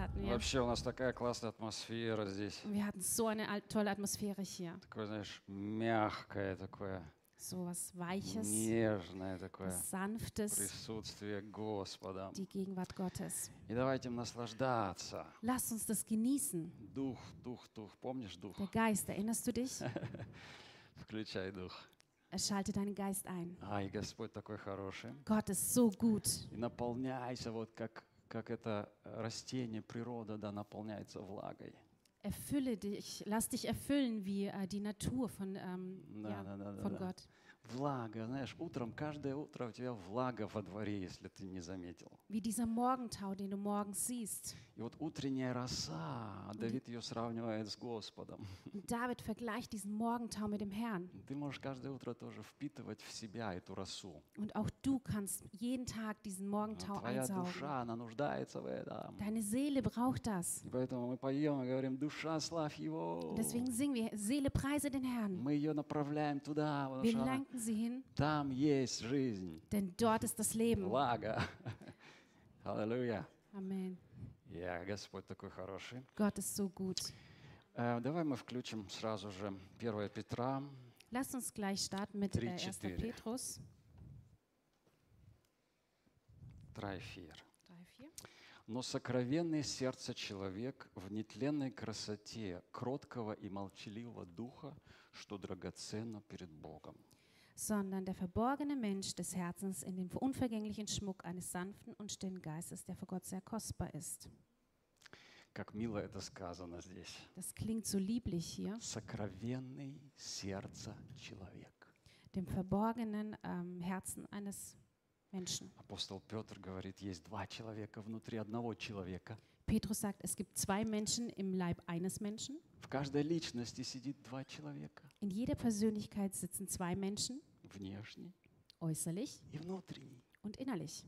hatten wir. Вообще у нас такая классная атмосфера здесь. Wir hatten so eine tolle Atmosphäre hier. Такое, знаешь, мягкое такое, So was Weiches, нежное такое Sanftes, присутствие Господа. die Gegenwart Gottes. И давайте им наслаждаться. Lasst uns das genießen. Дух, дух, дух. Помнишь дух? Der Geist, erinnerst du dich? Включай дух. Schalte deinen Geist ein. Ай, Господь такой хороший. Gott ist so gut. И наполняйся, вот как, как это растение, природа, да, наполняется влагой. Erfülle dich, lass dich erfüllen wie äh, die Natur von, ähm, ja, von. Gott. Влага, знаешь, утром, каждое утро у тебя влага во дворе, если ты не заметил. Wie dieser Morgentau, den du morgens siehst. И вот утренняя роса, Давид ее сравнивает с Господом. David vergleicht diesen Morgentau mit dem Herrn. Ты можешь каждое утро тоже впитывать в себя эту росу. Und auch du kannst jeden Tag diesen А Morgentau Твоя einsaugen. душа, она нуждается в этом. Deine Seele braucht das. И поэтому мы поем и говорим, душа, славь Его. Und deswegen singen wir, Seele preise den Herrn. Мы ее направляем туда, потому что она- hin, там есть жизнь, denn dort ist das Leben. влага. Аллилуйя. Amen. Я, Господь такой хороший. Gott ist so gut. Э, Давай мы включим сразу же 1 Петра, Lasst uns gleich starten mit Три, äh, 1. четыре. Petrus 3, 4. 3, 4. Но сокровенное сердце человек в нетленной красоте кроткого и молчаливого духа, что драгоценно перед Богом. sondern der verborgene Mensch des Herzens in dem unvergänglichen Schmuck eines sanften und stillen Geistes, der vor Gott sehr kostbar ist. Как мило это сказано здесь. Das klingt so lieblich hier, Сокровенный сердце человек. dem verborgenen ähm, Herzen eines Menschen. Апостол Петр говорит, есть два человека внутри одного человека. Petrus sagt, es gibt zwei Menschen im Leib eines Menschen. В каждой личности сидит два человека. In jeder Persönlichkeit sitzen zwei Menschen, Внешний äußerlich и внутренний. und innerlich.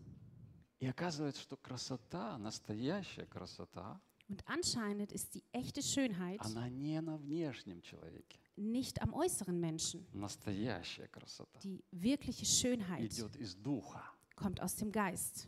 И оказывается, что красота, настоящая красота, Und anscheinend ist die echte Schönheit она не на внешнем человеке. nicht am äußeren Menschen. Настоящая красота Die wirkliche Schönheit идет из духа. kommt aus dem Geist.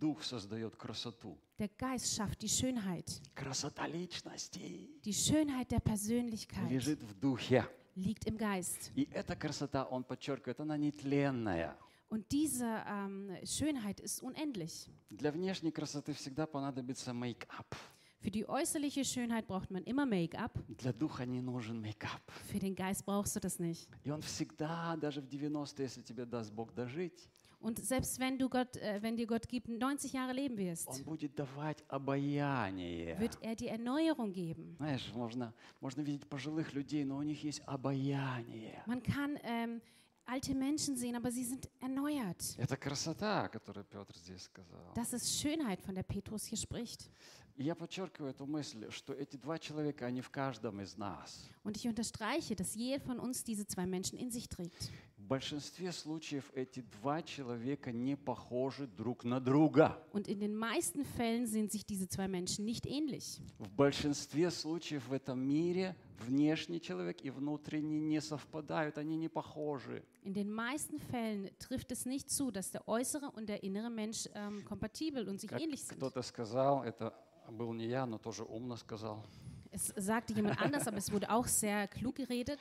Дух создает красоту. Der Geist schafft die Schönheit. Красота личности Die Schönheit der Persönlichkeit лежит в духе. Liegt im Geist. И эта красота, он подчеркивает, она нетленная. Und diese ähm, Schönheit ist unendlich. Для внешней красоты всегда понадобится мейкап. Für die äußerliche Schönheit braucht man immer Make-up. Для духа не нужен мейкап. Für den Geist brauchst du das nicht. И он всегда, даже в 90 если тебе даст Бог дожить, Und selbst wenn du Gott, äh, wenn dir Gott gibt, 90 Jahre leben wirst, он будет давать обаяние. wird er dir Erneuerung geben. Знаешь, можно, можно видеть пожилых людей, но у них есть обаяние. Man kann ähm, alte Menschen sehen, aber sie sind erneuert. Это красота, которую Петр здесь сказал. Das ist Schönheit, von der Petrus hier spricht. И я подчеркиваю эту мысль, что эти два человека, они в каждом из нас. Und ich unterstreiche, dass jeder von uns diese zwei Menschen in sich trägt. В большинстве случаев эти два человека не похожи друг на друга. Und in den meisten Fällen sind sich diese zwei Menschen nicht ähnlich. В большинстве случаев в этом мире внешний человек и внутренний не совпадают, они не похожи. In den meisten Fällen trifft es nicht zu, dass der äußere und der innere Mensch ähm, kompatibel und sich Как ähnlich sind. кто-то сказал, это был не я, но тоже умно сказал. Es sagte jemand anders, aber es wurde auch sehr klug geredet.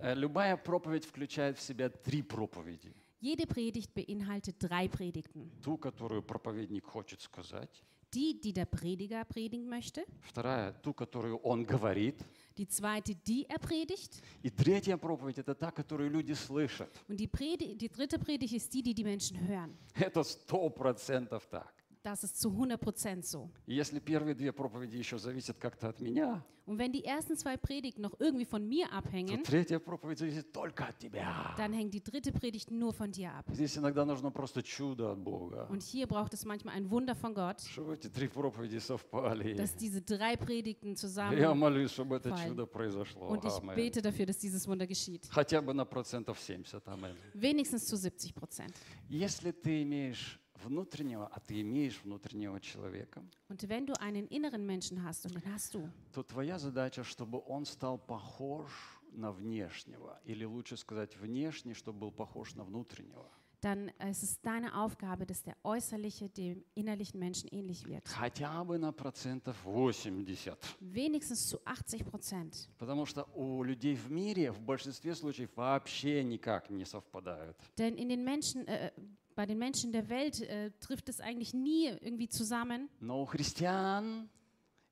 Э, Любая проповедь включает в себя три проповеди. Jede Predigt beinhaltet drei Predigten. Ту, которую проповедник хочет сказать. Die, die der Prediger predigen möchte. Вторая, ту, которую он говорит. Die zweite, die er predigt. И третья проповедь – это та, которую люди слышат. Und die, Predi die dritte Predigt ist die, die die Menschen hören. Это сто процентов так. Das ist zu 100% so. И если первые две проповеди еще зависят как-то от меня, Und wenn die ersten zwei Predigten noch irgendwie von mir то abhängen, третья проповедь зависит только от тебя. dann hängt die dritte Predigt nur von dir ab. Здесь иногда нужно просто чудо от Бога, Und hier braucht es manchmal ein Wunder von Gott, чтобы эти три проповеди совпали. dass diese drei Predigten Я zusammen молюсь, чтобы это Fallen. чудо произошло. und ich Аминь. bete dafür, dass dieses Wunder geschieht. Хотя бы на процентов 70. Аминь. Wenigstens zu 70 Prozent. Если ты имеешь внутреннего, а ты имеешь внутреннего человека, Und wenn du einen inneren Menschen hast, und den hast du, то твоя задача, чтобы он стал похож на внешнего, или лучше сказать, внешний, чтобы был похож на внутреннего. dann ist es deine Aufgabe, dass der äußerliche dem innerlichen Menschen ähnlich wird. Хотя бы на процентов 80. Wenigstens zu 80 Prozent. Потому что у людей в мире в большинстве случаев вообще никак не совпадают. Denn in den Menschen, äh, bei den Menschen der Welt äh, trifft es eigentlich nie irgendwie zusammen. Но у христиан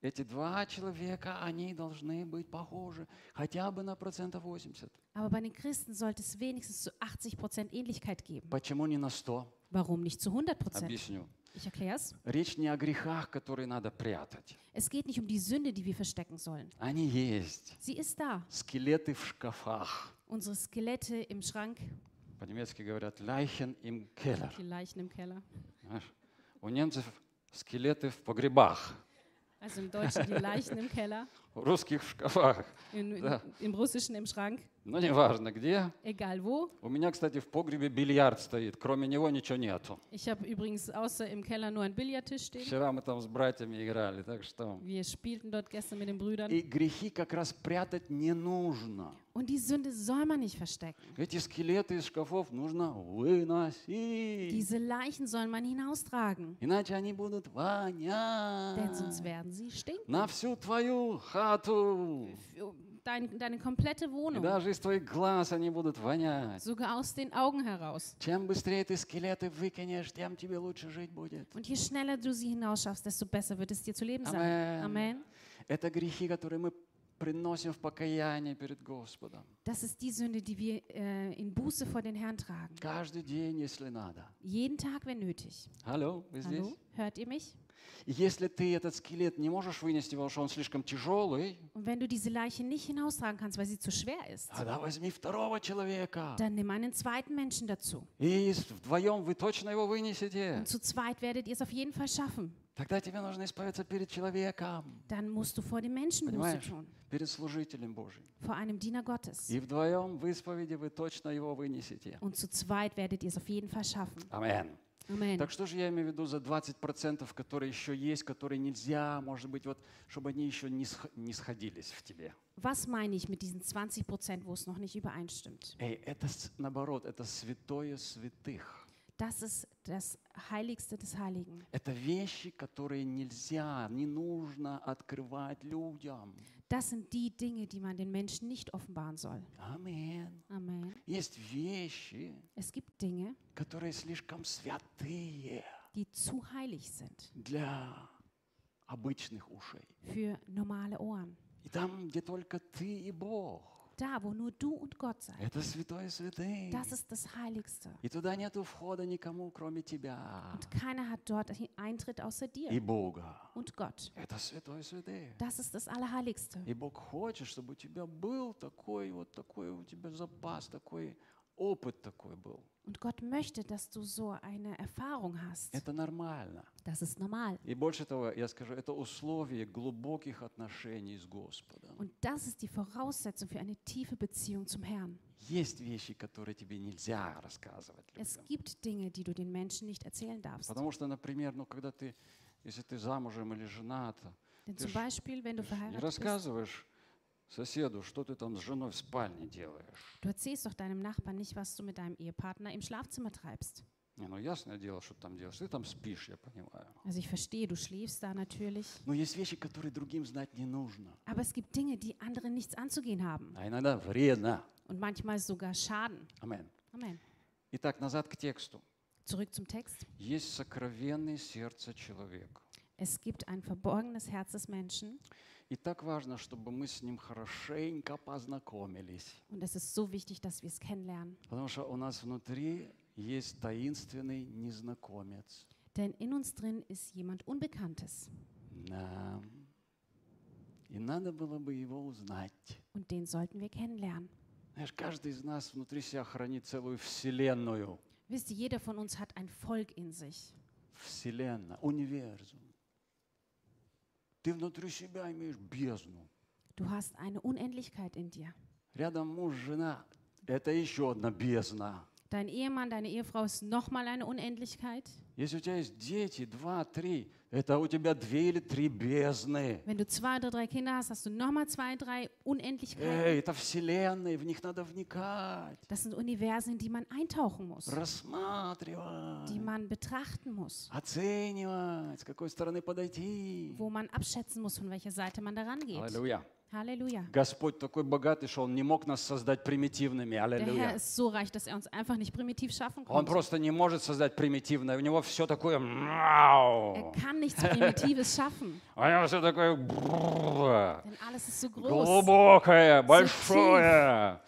эти два человека, они должны быть похожи хотя бы на процентов 80. Aber bei den Christen sollte es wenigstens zu 80 Prozent Ähnlichkeit geben. Почему не на 100? Warum nicht zu 100 Prozent? Объясню. Ich erkläre es. Речь не о грехах, которые надо прятать. Es geht nicht um die Sünde, die wir verstecken sollen. Они есть. Sie ist da. Скелеты в шкафах. Unsere Skelette im Schrank, По-немецки говорят «Leichen im Keller». die Leichen im Keller. Знаешь, У немцев скелеты в погребах, Also im Deutschen die Leichen im Keller, у русских в шкафах. in, in, Ja. im Russischen im Schrank, Но неважно где. egal wo. У меня, кстати, в погребе бильярд стоит. Кроме него ничего нету. Ich habe übrigens außer im Keller nur einen Billardtisch stehen. Вчера мы там с братьями играли, так что... Wir spielten dort gestern mit den Brüdern. И грехи как раз прятать не нужно. Und die Sünde soll man nicht verstecken. Эти скелеты из шкафов нужно выносить. Diese Leichen soll man hinaustragen, Иначе они будут denn sonst вонять werden sie stinken. на всю твою хату. Für Dein, deine komplette И Wohnung, даже из твоих глаз они будут вонять. sogar aus den Augen heraus. Чем быстрее ты скелеты выкинешь, тем тебе лучше жить будет. Und je schneller du sie hinausschaffst, desto besser wird es dir zu leben sein. Amen. Amen. Это грехи, которые мы приносим в покаяние перед Господом. Das ist die Sünde, die wir äh, in Buße vor den Herrn tragen. Каждый день, если надо. Jeden Tag, wenn nötig. Алло, вы здесь? Hallo? Hört ihr mich? И если ты этот скелет не можешь вынести, потому что он слишком тяжелый, Und wenn du diese Leiche nicht hinaustragen kannst, weil sie zu schwer ist, тогда возьми второго человека. dann nimm einen zweiten Menschen dazu. И с- вдвоем вы точно его вынесете. Und zu zweit werdet ihr es auf jeden Fall schaffen. Тогда тебе нужно исправиться перед человеком, Dann musst du vor dem Menschen Buße понимаешь? tun, Перед служителем Божьим. vor einem Diener Gottes. И вдвоем в исповеди вы точно его вынесете. Und zu zweit werdet ihr es auf jeden Fall schaffen. Амен. Amen. Так что же я имею в виду за 20%, которые еще есть, которые нельзя, может быть, вот, чтобы они еще не, не сходились в тебе? Was meine ich mit diesen 20 Prozent, wo es noch nicht übereinstimmt? Эй, это наоборот, это святое святых. Das ist das Heiligste des Heiligen. Это вещи, которые нельзя, не нужно открывать людям. Das sind die Dinge, die man den Menschen nicht offenbaren soll. Амен. Amen. Есть вещи, Es gibt Dinge, которые слишком святые die zu heilig sind для обычных ушей. für normale Ohren. И там, где только ты и Бог, Da, wo nur du und Gott seid. это святое святых. Das ist das Heiligste. И туда нету входа никому, кроме тебя Und keiner hat dort Eintritt außer и dir Бога. und Gott. Это святое святых. Das ist das Allerheiligste. И Бог хочет, чтобы у тебя был такой вот такой у тебя запас, такой опыт такой был. Und Gott möchte, dass du so eine Erfahrung hast. Это нормально. Das ist normal. И больше того, я скажу, это условие глубоких отношений с Господом. Und das ist die Voraussetzung für eine tiefe Beziehung zum Herrn. Есть вещи, которые тебе нельзя рассказывать Es людям. gibt Dinge, die du den Menschen nicht erzählen darfst. Потому что, например, ну, когда ты, если ты замужем или жената, Denn Ты zum Beispiel, wenn du не verheiratet bist, рассказываешь соседу, что ты там с женой в спальне делаешь. du erzählst doch deinem Nachbarn nicht, was du mit deinem Ehepartner im Schlafzimmer treibst. Не, ну ясное дело, что ты там делаешь. Ты там спишь, я понимаю. Also ich verstehe, du schläfst da natürlich. Но есть вещи, которые другим знать не нужно. Aber es gibt Dinge, die anderen nichts anzugehen haben А иногда вредно. und manchmal sogar schaden. Амен. Amen. Итак, назад к тексту. Zurück zum Text. Есть сокровенное сердце человека. Es gibt ein verborgenes Herz des Menschen И так важно, чтобы мы с ним хорошенько познакомились. und es ist so wichtig, dass wir es kennenlernen. Потому что у нас внутри есть таинственный незнакомец. Denn in uns drin ist jemand Unbekanntes Да. И надо было бы его узнать. und den sollten wir kennenlernen. Знаешь, каждый из нас внутри себя хранит целую вселенную. Wisst ihr, jeder von uns hat ein Volk in sich. Вселенная, универсум. Ты внутри себя имеешь бездну. Du hast eine Unendlichkeit in dir. Рядом муж, жена. Это еще одна бездна. Dein Ehemann, deine Ehefrau ist nochmal eine Unendlichkeit. Если у тебя есть дети, два, три, это у тебя две или три бездны. Wenn du zwei oder drei Kinder hast, hast du nochmal zwei, drei Unendlichkeiten. Эй, это вселенные, в них надо вникать, Das sind Universen, in die man eintauchen muss, рассматривать, die man betrachten muss, оценивать, с какой стороны подойти. wo man abschätzen muss, von welcher Seite man daran geht. Аллилуйя. Halleluja. Господь такой богатый, что Он не мог нас создать примитивными. Der Herr Аллилуйя. ist so reich, dass er uns einfach nicht primitiv schaffen Он просто не может создать примитивное. У него все такое... Er kann nichts Primitives schaffen, У него все такое... denn alles ist so groß. Глубокое, большое.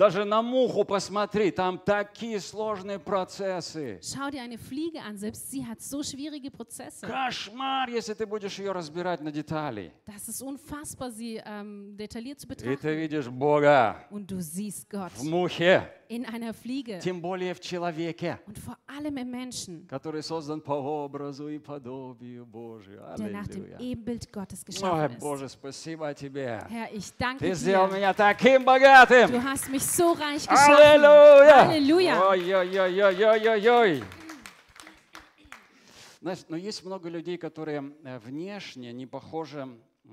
Даже на муху посмотри, там такие сложные процессы. Schau dir eine Fliege an, selbst sie hat so schwierige Prozesse. Кошмар, если ты будешь ее разбирать на детали. Das ist unfassbar, sie ähm, detailliert zu И ты betrachten. видишь Бога Und du siehst Gott в мухе, in einer Fliege тем более в человеке, und vor allem im Menschen, который создан по образу и подобию Божию. der nach dem. Ebenbild Gottes Ой, geschaffen ist. Боже, спасибо тебе. Herr, ich danke Ты сделал dir. меня таким богатым. Du hast mich so reich geschaffen. Аллилуйя! Halleluja. Ой-ой-ой-ой-ой-ой-ой. Знаешь, но есть много людей, которые э, внешне не похожи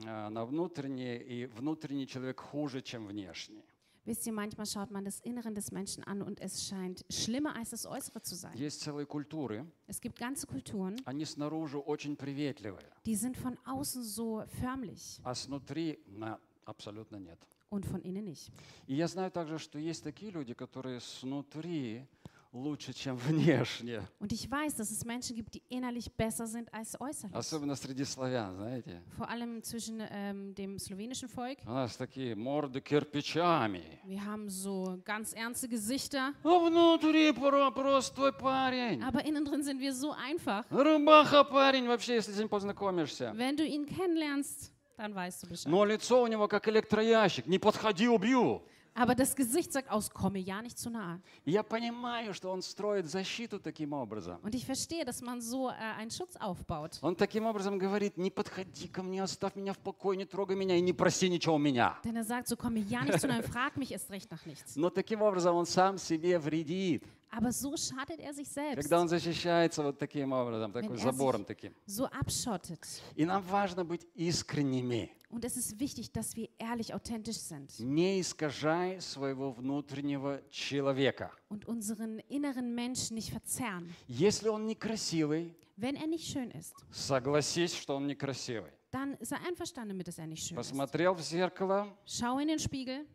э, на внутренние, и внутренний человек хуже, чем внешний. Wisst ihr, manchmal schaut man das Inneren des Menschen an und es scheint schlimmer als das Äußere zu sein. Есть целые культуры, Es gibt ganze Kulturen, они снаружи очень приветливые, die sind von außen so förmlich а снутри на, абсолютно нет. und von innen nicht. И я знаю также, что есть такие люди, которые снутри лучше, чем внешне. Und ich weiß, dass es Menschen gibt, die innerlich besser sind als äußerlich. Особенно среди славян, знаете. Vor allem zwischen ähm, dem slowenischen Volk. У нас такие морды кирпичами. Wir haben so ganz ernste Gesichter, А внутри про- простой парень. aber innen drin sind wir so einfach. Рубаха парень вообще, если с ним познакомишься. Wenn du ihn kennenlernst, dann weißt du Bescheid. Но лицо у него как электроящик. Не подходи, убью. Aber das Gesicht sagt aus, komme ja nicht zu nahe. Я понимаю, что он строит защиту таким образом. Und ich verstehe, dass man so äh, einen Schutz aufbaut. Он таким образом говорит, не подходи ко мне, оставь меня в покое, не трогай меня и не проси ничего у меня. Denn er sagt, so komme ja nicht zu nahe, frag mich erst recht nach nichts. Но таким образом он сам себе вредит. Aber so schadet er sich selbst, Когда он защищается вот таким образом, таким er забором таким. so abschottet. И нам важно быть искренними. Und es ist wichtig, dass wir ehrlich, authentisch sind Не искажай своего внутреннего человека. und unseren inneren Menschen nicht verzerren. Если он некрасивый, Wenn er nicht schön ist, согласись, что он некрасивый. dann sei einverstanden damit, dass er nicht schön ist. Посмотрел в зеркало, Schau in den Spiegel,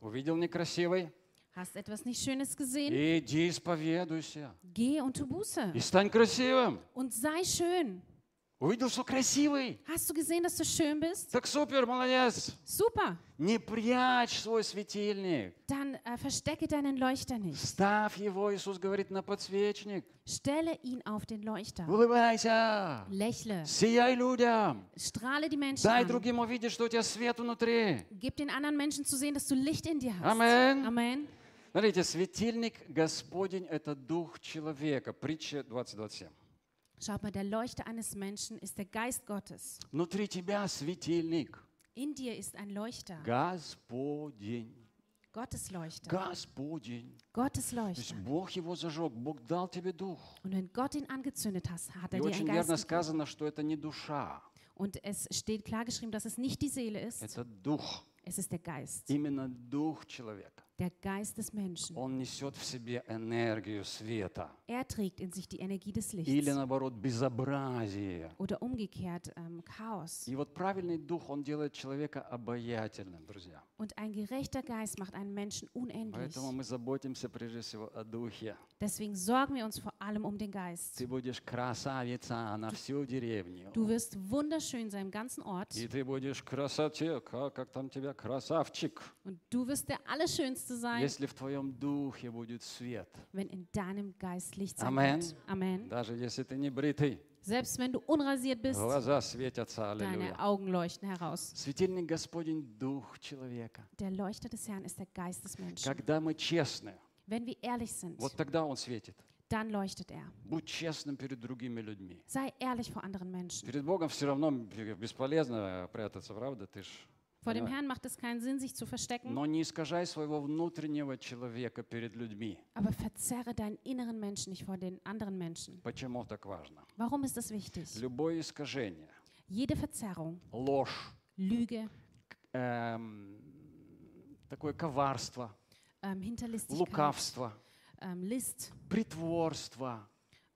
увидел некрасивый, hast etwas nicht Schönes gesehen, иди исповедуйся. geh und tu Buße И стань красивым. und sei schön. Увидел, что красивый. Hast du gesehen, dass du schön bist? Так супер, молодец. Super. Не прячь свой светильник. Dann äh, verstecke deinen Leuchter nicht. Ставь его, Иисус говорит, на подсвечник. Stelle ihn auf den Leuchter. Улыбайся. Lächle. Сияй людям. Strahle die Menschen Дай an. другим увидеть, что у тебя свет внутри. Gib den anderen Menschen zu sehen, dass du Licht in dir hast. Amen. Amen. Смотрите, светильник Господень – это дух человека. Притча 20.27. Schaut mal, der Leuchter eines Menschen ist der Geist Gottes. Внутри тебя светильник. In dir ist ein Leuchter. Господень. Gottes Leuchter. Господень. Gottes То есть Leuchter. Бог его зажег, Бог дал тебе дух. Und wenn Gott ihn angezündet hat, hat И er dir очень einen верно Geist gegeben. сказано, что это не душа, Und es steht klar geschrieben, dass es nicht die Seele ist, это дух. es ist der Geist. Именно дух человека. Der Geist des Menschen. Он несет в себе энергию света. Er trägt in sich die Energie des Или Lichts. наоборот, безобразие. Oder umgekehrt ähm, Chaos. И вот правильный дух, он делает человека обаятельным, друзья. Und ein gerechter Geist macht einen Menschen unendlich. Deswegen sorgen wir uns vor allem um den Geist. Du, du wirst wunderschön sein im ganzen Ort. Und du wirst der Allerschönste sein, wenn in deinem Geist Licht sein wird. Amen. Amen. Selbst wenn du unrasiert bist, глаза светятся, deine аллилуйя. Augen leuchten heraus. Светильник Господень – дух человека. Der Leuchter des Herrn ist der Geist des Menschen. Когда мы честны, Wenn wir ehrlich sind, вот тогда Он светит. dann leuchtet er. Будь честным перед другими людьми. Sei ehrlich vor anderen Menschen. Перед Богом все равно бесполезно прятаться, правда? Ты ж Vor dem Понимаешь? Herrn macht es keinen Sinn, sich zu verstecken, Но не искажай своего внутреннего человека перед людьми. aber verzerre deinen inneren Menschen nicht vor den anderen Menschen. Почему так важно? Warum ist das wichtig? Любое искажение, Jede Verzerrung, ложь, Lüge, эм, такое коварство, ähm, Hinterlistigkeit, лукавство, ähm, List, притворство,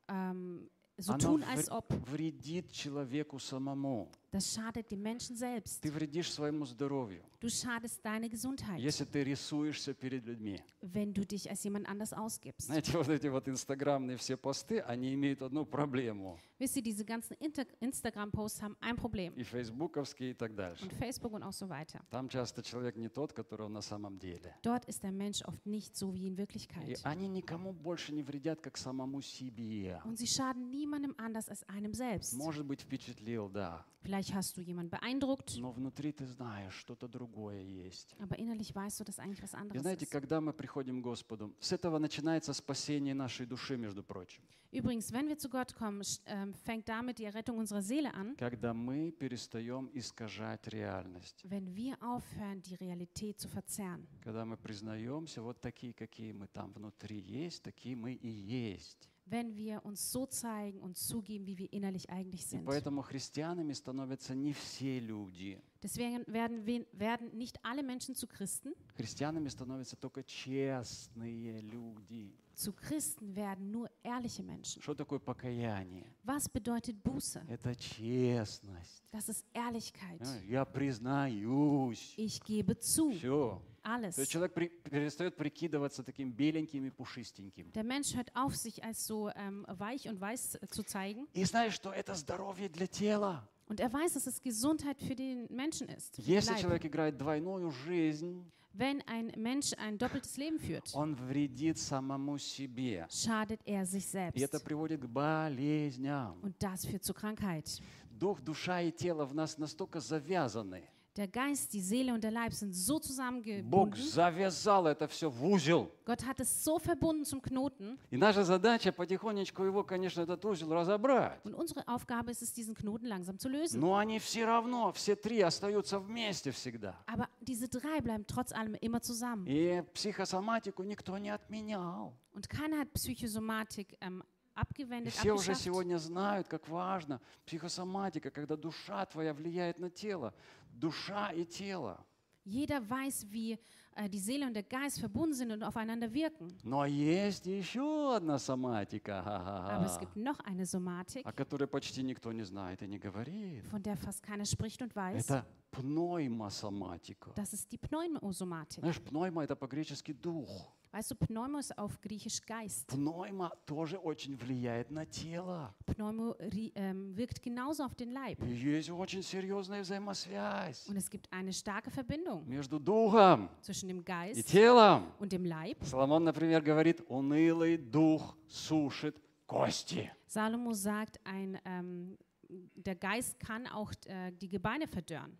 ähm, so оно tun, als вр- ob, вредит человеку самому. das schadet dem Menschen selbst. Ты вредишь своему здоровью, Du schadest deine Gesundheit, если ты рисуешься перед людьми. wenn du dich als jemand anders ausgibst. Знаете, вот эти вот инстаграмные все посты, они имеют одну проблему. Wisst ihr, diese ganzen Inter Instagram-Posts haben ein Problem. И фейсбуковские и так дальше. Und Facebook und auch so weiter. Там часто человек не тот, который он на самом деле. Dort ist der Mensch oft nicht so wie in И Wirklichkeit. они никому больше не вредят, как самому себе. Und sie schaden niemandem anders als einem selbst. Может быть, впечатлил, да. Vielleicht hast du jemanden beeindruckt, Но внутри ты знаешь, что-то другое есть. aber innerlich weißt du, dass eigentlich was И anderes знаете, ist. когда мы приходим к Господу, с этого начинается спасение нашей души, между прочим. Übrigens, wenn wir zu Gott kommen, ähm, fängt damit die Errettung unserer Seele an, Когда мы перестаем искажать реальность. wenn wir aufhören, die Realität zu verzerren. Когда мы признаемся, вот такие, какие мы там внутри есть, такие мы и есть. Wenn wir uns so zeigen und zugeben, wie wir innerlich eigentlich И sind. поэтому христианами становятся не все люди. Deswegen werden, wir, werden nicht alle Menschen zu Christen. Христианами становятся только честные люди. Zu Christen werden nur ehrliche Menschen. Что такое покаяние? Was bedeutet Buße? Это честность. Das ist Ehrlichkeit. Я признаюсь. Ich gebe zu. Все. Alles. То есть человек при- перестает прикидываться таким беленьким и пушистеньким. Der Mensch hört auf, sich als so ähm, weich und weiß zu zeigen. И знаешь, что это здоровье для тела. Und er weiß, dass es Gesundheit für den Menschen ist. Если Leib. человек играет двойную жизнь, Wenn ein Mensch ein doppeltes Leben führt, он вредит самому себе. schadet er sich И это selbst. приводит к болезням. Und das führt zu Krankheit. Дух, душа и тело в нас настолько завязаны. Der Geist, die Seele und der Leib sind so Бог zusammengebunden. завязал это все в узел. Gott hat es so verbunden zum Knoten. И наша задача потихонечку его, конечно, этот узел разобрать. Und unsere Aufgabe ist es, diesen Knoten langsam zu lösen. Но они все равно, все три остаются вместе всегда. Aber diese drei bleiben trotz allem immer zusammen. И психосоматику никто не отменял. Und keiner hat Psychosomatik ähm, abgewendet, все уже сегодня знают, как важно психосоматика, когда душа твоя влияет на тело. Душа и тело. Jeder weiß, wie äh, die Seele und der Geist verbunden sind und aufeinander wirken. Но есть еще одна соматика, Aber es gibt noch eine Somatik, о которой почти никто не знает и не говорит. von der fast keiner spricht und weiß. Это пноймосоматика. Das ist die Pneumosomatik. Знаешь, пнойма – это по-гречески дух. Weißt du, Pneuma ist auf Griechisch Geist. Пнойма тоже очень влияет на тело. Pneumo ähm, wirkt genauso auf den Leib. И есть очень серьезная взаимосвязь Und es gibt eine starke Verbindung между духом zwischen dem и Geist телом. und dem Leib. Соломон, например, говорит, унылый дух сушит кости. Salomo sagt, ein, ähm, der Geist kann auch äh, die Gebeine verdörren.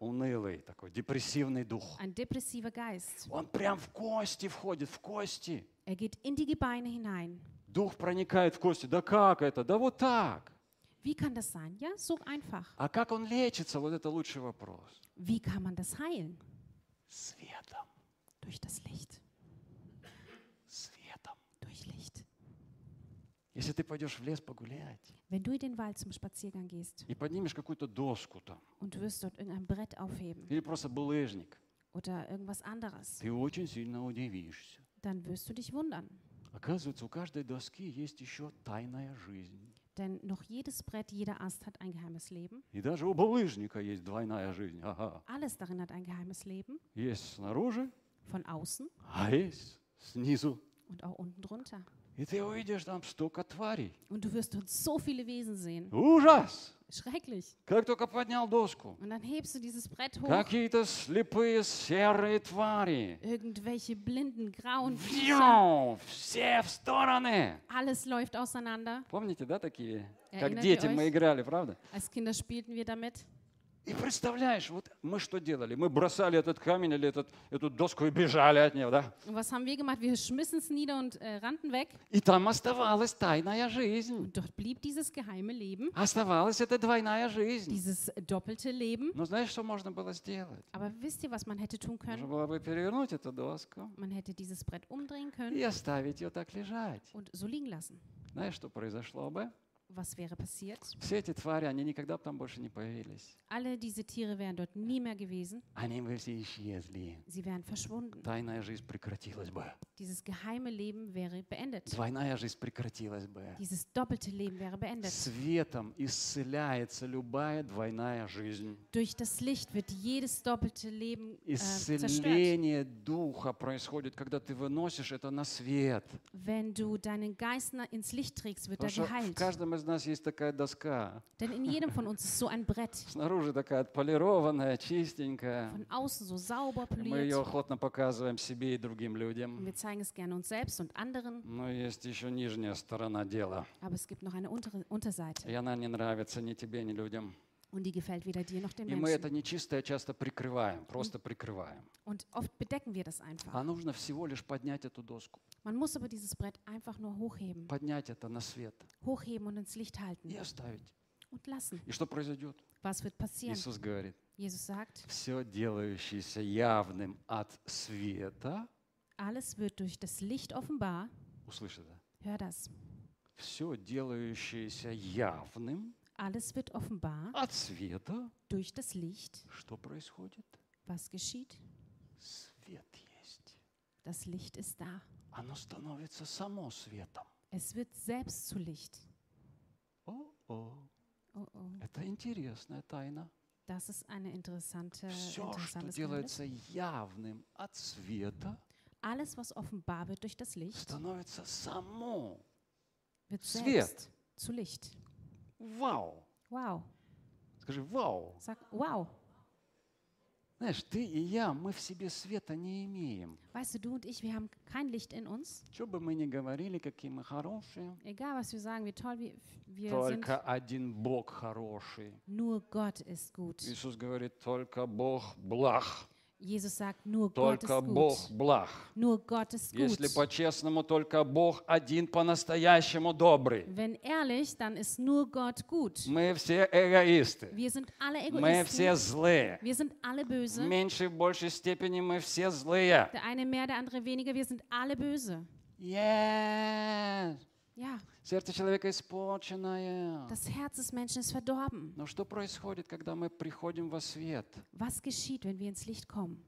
Унылый такой, депрессивный дух. Ein depressiver Geist. Он прям в кости входит, в кости. Er geht in die Gebeine hinein. Дух проникает в кости. Да как это? Да вот так. Wie kann das sein? Ja, so einfach. А как он лечится? Вот это лучший вопрос. Wie kann man das heilen? Светом. Durch das Licht. Если ты пойдешь в лес погулять Wenn du in den Wald zum Spaziergang gehst и поднимешь какую-то доску там, und du wirst dort irgendein Brett aufheben или просто булыжник, oder irgendwas anderes, ты очень сильно удивишься. dann wirst du dich wundern. Оказывается, у каждой доски есть еще тайная жизнь. Denn noch jedes Brett, jeder Ast hat ein geheimes Leben. И даже у булыжника есть двойная жизнь. Ага. Alles darin hat ein geheimes Leben. Есть снаружи, Von außen а есть снизу. und auch unten drunter. И ты увидишь там столько тварей. Und du wirst dort so viele Wesen sehen. Ужас! Schrecklich. Как только поднял доску, Und dann hebst du dieses Brett hoch. какие-то слепые серые твари. Irgendwelche blinden, grauen. Вью! Все в стороны. Alles läuft auseinander. Помните, да, такие? Как Erinnert дети ihr мы играли, правда? Als Kinder spielten wir damit. И представляешь, вот мы что делали? Мы бросали этот камень или этот, эту доску и бежали от него, да? Was haben wir gemacht? Wir schmissen es nieder und äh, rannten weg. И там оставалась тайная жизнь. Und dort blieb dieses geheime Leben, Оставалась эта двойная жизнь. dieses doppelte Leben. Но знаешь, что можно было сделать? Aber wisst ihr, was man hätte tun Можно können? было бы перевернуть эту доску Man hätte dieses Brett umdrehen и können оставить ее так лежать. und so liegen lassen. Знаешь, что произошло бы? Was wäre passiert? Все эти твари, они никогда бы там больше не появились. Alle diese Tiere wären dort nie mehr gewesen. Они бы все исчезли. Sie wären verschwunden. Тайная жизнь прекратилась бы. Dieses geheime Leben wäre beendet. Двойная жизнь прекратилась бы. Dieses doppelte Leben wäre beendet. Светом исцеляется любая двойная жизнь. Durch das Licht wird jedes doppelte Leben äh, zerstört. Исцеление духа происходит, когда ты выносишь это на свет. Wenn du deinen Geist na- ins Licht trägst, wird Потому er что в geheilt. каждом из нас есть такая доска. Denn in jedem von uns ist so ein Brett. Снаружи такая отполированная, чистенькая. Von außen so sauber Мы ее охотно показываем себе и другим людям. wir zeigen es gerne uns selbst und anderen. Но есть еще нижняя сторона дела. Aber es gibt noch eine untere Unterseite. И она не нравится ни тебе, ни людям. Und die gefällt weder dir noch den И мы это Menschen. нечистое часто прикрываем, просто прикрываем. Und oft bedecken wir das einfach. А нужно всего лишь поднять эту доску, Man muss aber dieses Brett einfach nur hochheben. поднять это на свет Hochheben und ins Licht и halten. оставить. Und lassen. И что произойдет? Was wird passieren? Иисус говорит, Jesus sagt, все делающееся явным от света, alles wird durch das Licht offenbar. услышь это, Hör das. все делающееся явным Alles wird offenbar от света, durch das Licht. что происходит? Was geschieht? Свет есть. Das Licht ist da. Оно становится само светом. Es wird selbst zu Licht. О-о. Oh oh. Это интересная тайна. Das ist eine interessante, Все, что interessantes Geheimnis. делается явным от света, Alles, was offenbar wird durch das Licht, становится само. wird Свет. selbst zu Licht. Вау! Wow. Скажи, вау! Sag, wow. Знаешь, ты и я, мы в себе света не имеем. Weißt du, du und ich, wir haben kein Licht in uns. Что бы мы ни говорили, какие мы хорошие, Egal, was wir sagen, wie toll wir, wir только sind. один Бог хороший. Nur Gott ist gut. Иисус говорит, только Бог благ. Jesus sagt, nur Gott ist Только Бог gut. благ. Nur Gott ist gut. Если по-честному, только Бог один по-настоящему добрый. Wenn ehrlich, dann ist nur Gott gut. Мы все эгоисты. Wir sind alle Мы все Egoisten. злые. Wir sind alle В böse. меньшей, большей степени мы все злые. Der eine mehr, der andere weniger. Wir sind alle böse. Yes. Ja, Сердце человека испорченное. das Herz des Menschen ist verdorben. Но что происходит, когда мы приходим во свет? Was geschieht, wenn wir ins Licht kommen?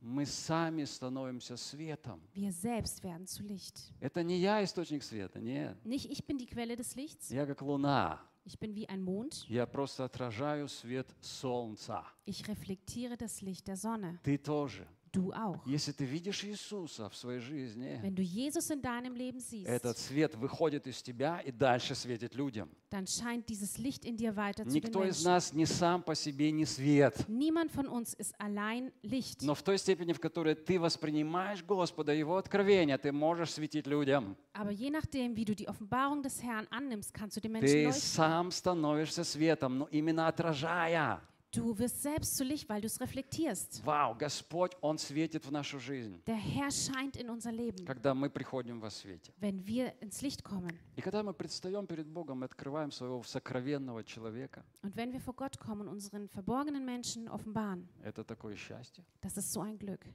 Мы сами становимся светом. Wir selbst werden zu Licht. Это не я источник света, нет. Nicht ich bin die Quelle des Lichts. Я как луна. Ich bin wie ein Mond. Я просто отражаю свет солнца. Ich reflektiere das Licht der Sonne. Ты тоже. Du auch. Если ты видишь Иисуса в своей жизни, Wenn du Jesus in deinem Leben siehst, этот свет выходит из тебя и дальше светит людям. dann scheint dieses Licht in dir weiter zu den Никто из нас не сам по себе не свет. Niemand von uns ist allein Licht. Но в той степени, в которой ты воспринимаешь Господа, Его откровения, ты можешь светить людям. Aber je nachdem, wie du die Offenbarung des Herrn annimmst, kannst du den Menschen Ты leuchten. сам становишься светом, но именно отражая. Du wirst selbst zu Licht, weil du es reflektierst. Вау, Господь, Он светит в нашу жизнь, Der Herr scheint in unser Leben, когда мы приходим во свете. wenn wir ins Licht kommen. И когда мы предстаем перед Богом и открываем своего сокровенного человека, Und wenn wir vor Gott kommen und unseren verborgenen Menschen offenbaren, это такое счастье. das ist so ein Glück.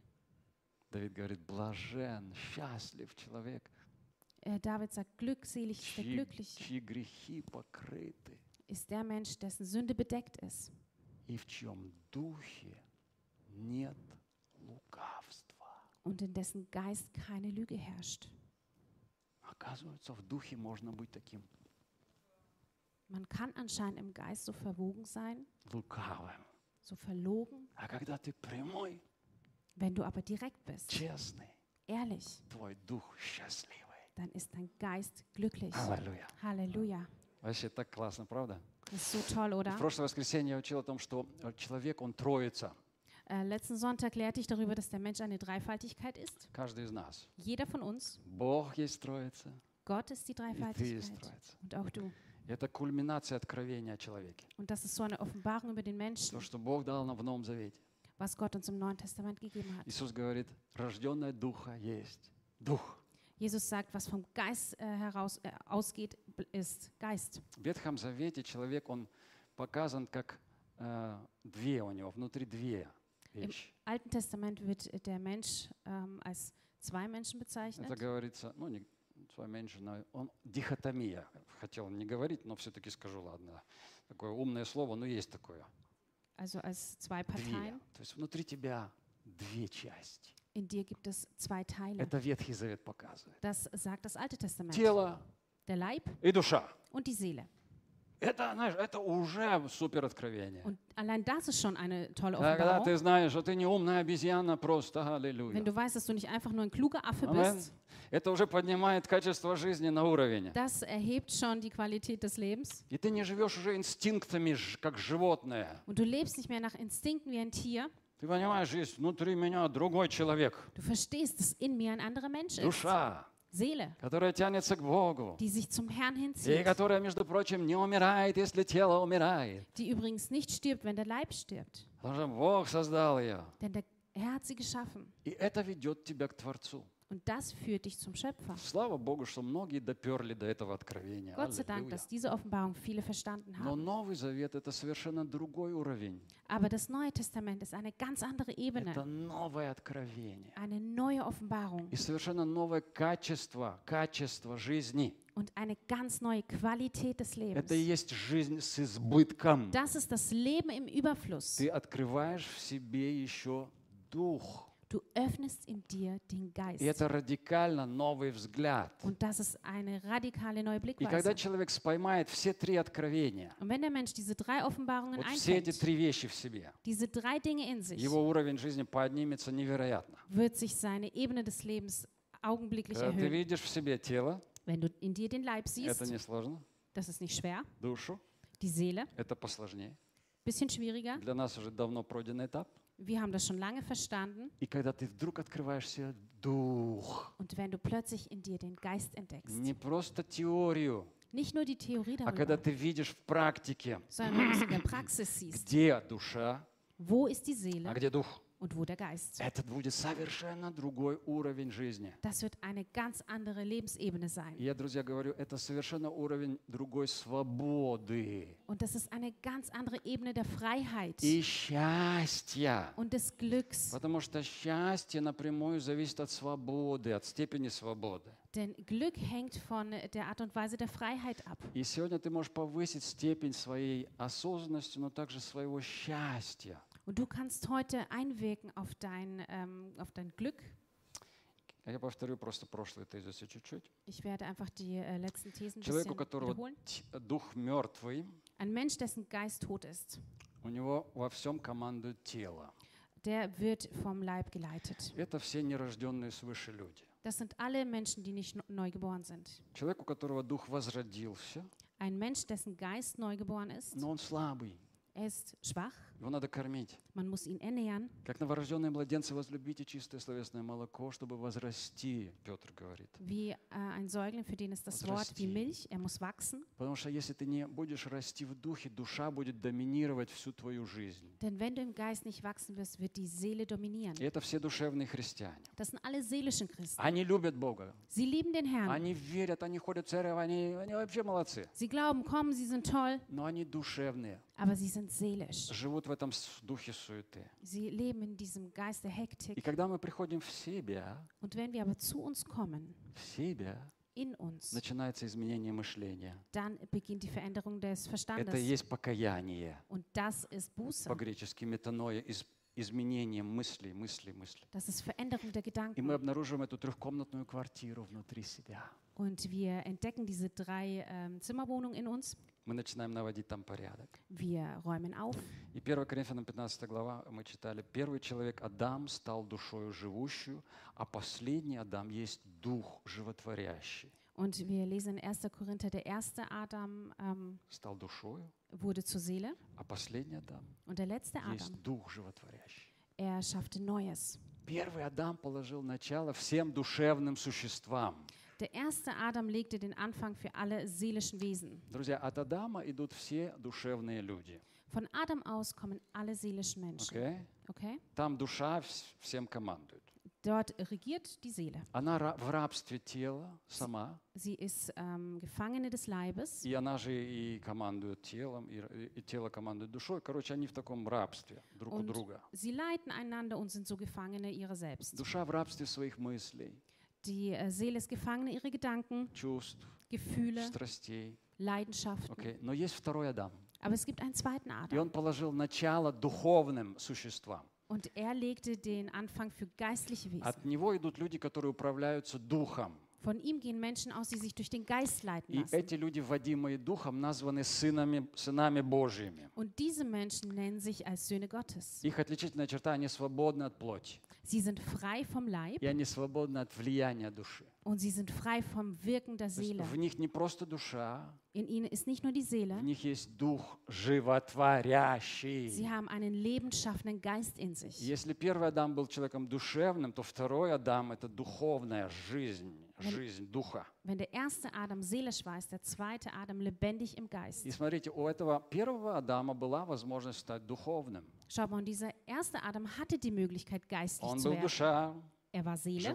Давид говорит, блажен, счастлив человек, Äh, David sagt, glückselig ist der чьи, Glückliche, чьи грехи покрыты ist der Mensch, dessen Sünde bedeckt ist и в чьем духе нет лукавства. und in dessen Geist keine Lüge herrscht. Оказывается, в духе можно быть таким Man kann anscheinend im Geist so verwogen sein, лукавым. so verlogen, А когда ты прямой, wenn du aber direkt bist, честный, ehrlich, твой дух счастливый. dann ist dein Geist glücklich. Аллилуйя. Halleluja. Вообще так классно, правда? So toll, В oder? прошлое воскресенье я учил о том, что э, человек, он троица, Äh, letzten Sonntag lehrte ich darüber, dass der Mensch eine Dreifaltigkeit ist. каждый из нас. Jeder von uns. Бог есть троица, Gott ist die Dreifaltigkeit. Und auch du. Это кульминация откровения о человеке. Und das ist so eine Offenbarung über den Menschen, То, что Бог дал нам в Новом Завете. was Gott uns im Neuen Testament gegeben hat. Иисус говорит, рожденное Духа есть. Дух. Jesus sagt, was vom Geist äh, heraus äh, ausgeht, ist Geist. В Ветхом Завете человек, он показан как э, две у него, внутри две вещи. Alten Testament wird der Mensch ähm, als zwei Menschen Это bezeichnet. говорится, ну, не zwei Menschen, но он дихотомия. Хотел не говорить, но все-таки скажу, ладно. Такое умное слово, но есть такое. Also als zwei Две. Parteien. То есть внутри тебя две части. In dir gibt es zwei Teile. Это Ветхий Завет показывает. Das sagt das Alte Testament. Тело Der Leib и душа. und die Seele. Это, знаешь, это уже супер откровение. Und allein das ist schon eine tolle Когда Offenbarung. ты знаешь, что ты не умная обезьяна, просто Wenn аллилуйя. du weißt, dass du nicht einfach nur ein kluger Affe Амен. bist, Это уже поднимает качество жизни на уровень. das erhebt schon die Qualität des Lebens. И ты не живешь уже инстинктами, ж- как животное. Und du lebst nicht mehr nach Instinkten wie ein Tier. Ты понимаешь, есть внутри меня другой человек, Du verstehst, dass in mir ein anderer Mensch ist. душа, Seele, которая тянется к Богу. die sich zum Herrn И hinzieht. которая, между прочим, не умирает, если тело умирает. Die übrigens nicht stirbt, wenn der Leib stirbt. Потому что Бог создал ее. Denn der Herr hat sie geschaffen. И это ведет тебя к Творцу. Und das führt dich zum Schöpfer. Слава Богу, что многие доперли до этого откровения. Gott sei Dank, dass diese Offenbarung viele verstanden Но haben. Новый Завет – это совершенно другой уровень. Aber das Neue Testament ist eine ganz andere Это Ebene. новое откровение. Eine neue Offenbarung И совершенно новое качество, качество жизни. und eine ganz neue Qualität des Это и Lebens. есть жизнь с избытком. Das ist das Leben im Überfluss. Ты открываешь в себе еще дух. Du öffnest in dir den Geist. И это радикально новый взгляд. Und das ist eine radikale neue И когда Blickweise. человек споймает все три откровения, Und wenn der Mensch diese drei Offenbarungen вот все эти einfängt, три вещи в себе, diese drei Dinge in sich, его уровень жизни поднимется невероятно. wird sich seine Ebene des Lebens augenblicklich Когда ты erhöhen. видишь в себе тело, Wenn du in dir den Leib это siehst, несложно, das ist nicht schwer. душу, Die Seele, это посложнее. bisschen schwieriger. Для нас уже давно пройденный этап. Wir haben das schon lange verstanden. И когда ты вдруг открываешь себе дух, Und wenn du plötzlich in dir den Geist entdeckst, не просто теорию, nicht nur die Theorie а когда darüber, ты видишь в практике, sondern wenn du es in der Praxis siehst, где душа, wo ist die а Seele где дух, Und wo der Geist. это будет совершенно другой уровень жизни. Das wird eine ganz andere Lebensebene sein. я, друзья, говорю, это совершенно уровень другой свободы Und das ist eine ganz andere Ebene der Freiheit и счастья. und des Glücks. Потому что счастье напрямую зависит от свободы, от степени свободы. Denn Glück hängt von der Art und Weise der Freiheit ab. И сегодня ты можешь повысить степень своей осознанности, но также своего счастья. Und du kannst heute einwirken auf dein, ähm, auf dein Glück. А Я повторю просто прошлые тезисы чуть-чуть. Ich werde einfach die äh, letzten Thesen ein Человек, у bisschen которого wiederholen. т- дух мертвый, Ein Mensch, dessen Geist tot ist, у него во всем командует тело. der wird vom Leib geleitet. Это все нерожденные свыше люди. Das sind alle Menschen, die nicht neu geboren sind. Человек, у которого дух возродился, Ein Mensch, dessen Geist neu geboren ist, но он слабый, Er ist schwach, его надо кормить. man muss ihn ernähren. Как новорожденные младенцы возлюбите чистое словесное молоко, чтобы возрасти, Петр говорит. Wie äh, ein Säugling, für den ist das Was Wort wie Milch, er muss wachsen. Потому что если ты не будешь расти в духе, душа будет доминировать всю твою жизнь. Denn wenn du im Geist nicht wachsen wirst, wird die Seele dominieren. И это все душевные христиане. Das sind alle seelischen Christen. Они любят Бога. Sie lieben den Herrn. Они верят, они ходят в церковь, они, они вообще молодцы. Sie glauben, kommen, sie sind toll, Но они душевные, aber sie sind seelisch. живут в этом духе суеты. Sie leben in diesem Geist der И Hektik. когда мы приходим в себя, Und wenn wir aber zu uns kommen, в себя, in uns, начинается изменение мышления. dann beginnt die Veränderung des Это и Verstandes. есть покаяние. Und das ist Buße. По-гречески метаноя, из- изменение мыслей, мыслей, мыслей. Das ist Veränderung der И мы обнаруживаем эту трехкомнатную квартиру внутри себя. Und wir entdecken diese drei ähm, Zimmerwohnungen in uns. Мы начинаем наводить там порядок. Wir räumen auf. И 1 Коринфянам 15 глава мы читали, первый человек Адам стал душою живущую, а последний Адам есть дух животворящий. Und wir lesen in 1. Korinther, der erste Adam ähm, Стал душою, wurde zur Seele а последний Адам und der letzte есть Adam, дух животворящий. er schaffte Neues. Первый Адам положил начало всем душевным существам. Der erste Adam legte den Anfang für alle seelischen Wesen. Друзья, от Адама идут все душевные люди. Von Adam aus kommen alle seelischen Menschen. окей? Okay? Там душа вс- всем командует. Dort regiert die Seele. Она ра- в рабстве тела сама, Sie ist ähm, Gefangene des Leibes и она же и командует телом, и, р- и тело командует душой. Короче, они в таком рабстве друг у und друга. sie leiten einander und sind so Gefangene ihrer selbst. Душа в рабстве своих мыслей, Die äh, Seele ist Gefangene ihrer Gedanken, чувств, Gefühle, страстей. Leidenschaften. окей? Но есть второй Адам. Aber es gibt einen zweiten И Adam. он положил начало духовным существам. Und er legte den Anfang für geistliche Wesen. От него идут люди, которые управляются духом. Von ihm gehen Menschen aus, die sich durch den Geist leiten И lassen. эти люди, вводимые духом, названы сынами, сынами Божьими. Und diese Menschen nennen sich als Söhne Gottes. Их отличительная черта, они свободны от плоти. Sie sind frei vom Leib И они свободны от влияния души. und sie sind frei vom Wirken der Seele. в них не просто душа, In ihnen ist nicht nur die в Seele, них есть дух животворящий. sie haben einen lebensschaffenden Geist in sich. Если первый Адам был человеком душевным, то второй Адам – это духовная жизнь, жизнь духа. Wenn der erste Adam seelisch war, ist der zweite Adam lebendig im Geist. И смотрите, у этого первого Адама была возможность стать духовным. Schau mal, dieser erste Adam hatte die Möglichkeit, geistlich zu werden. Er war Seele.